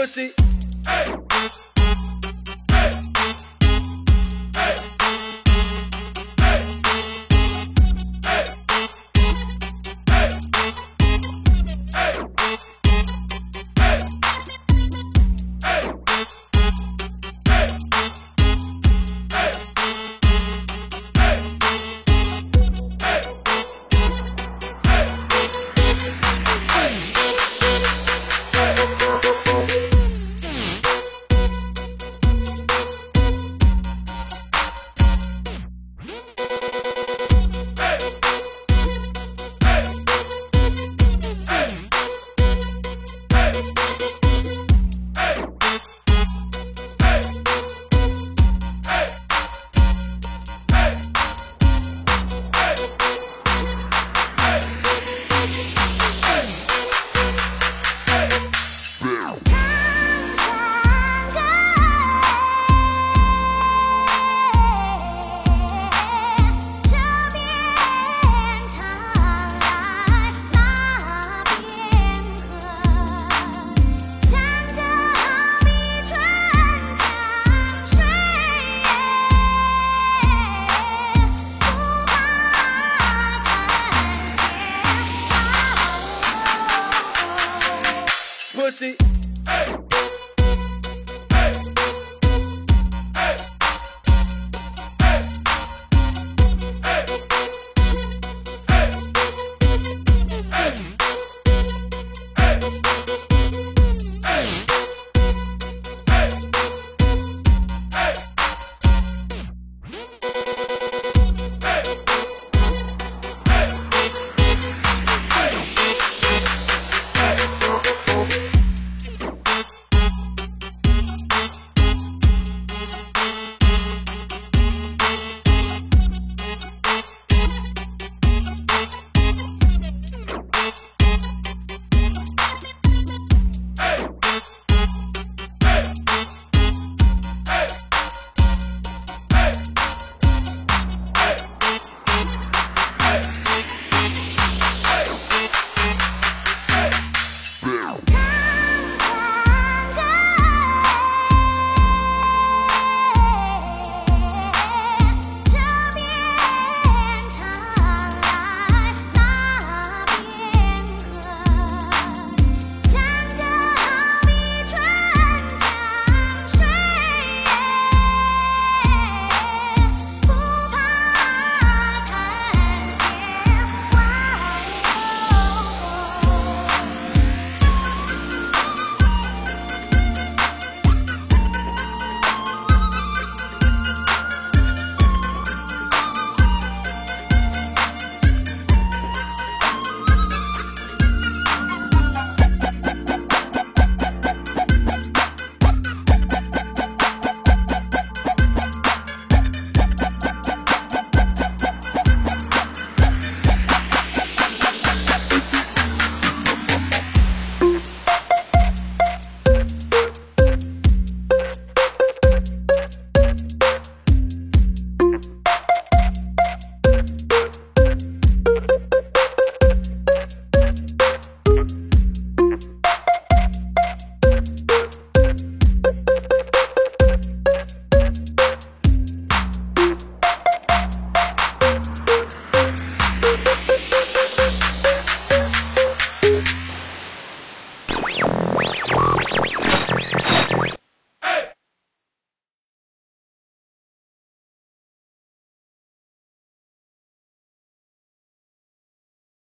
pussy. Hey. pussy. Hey.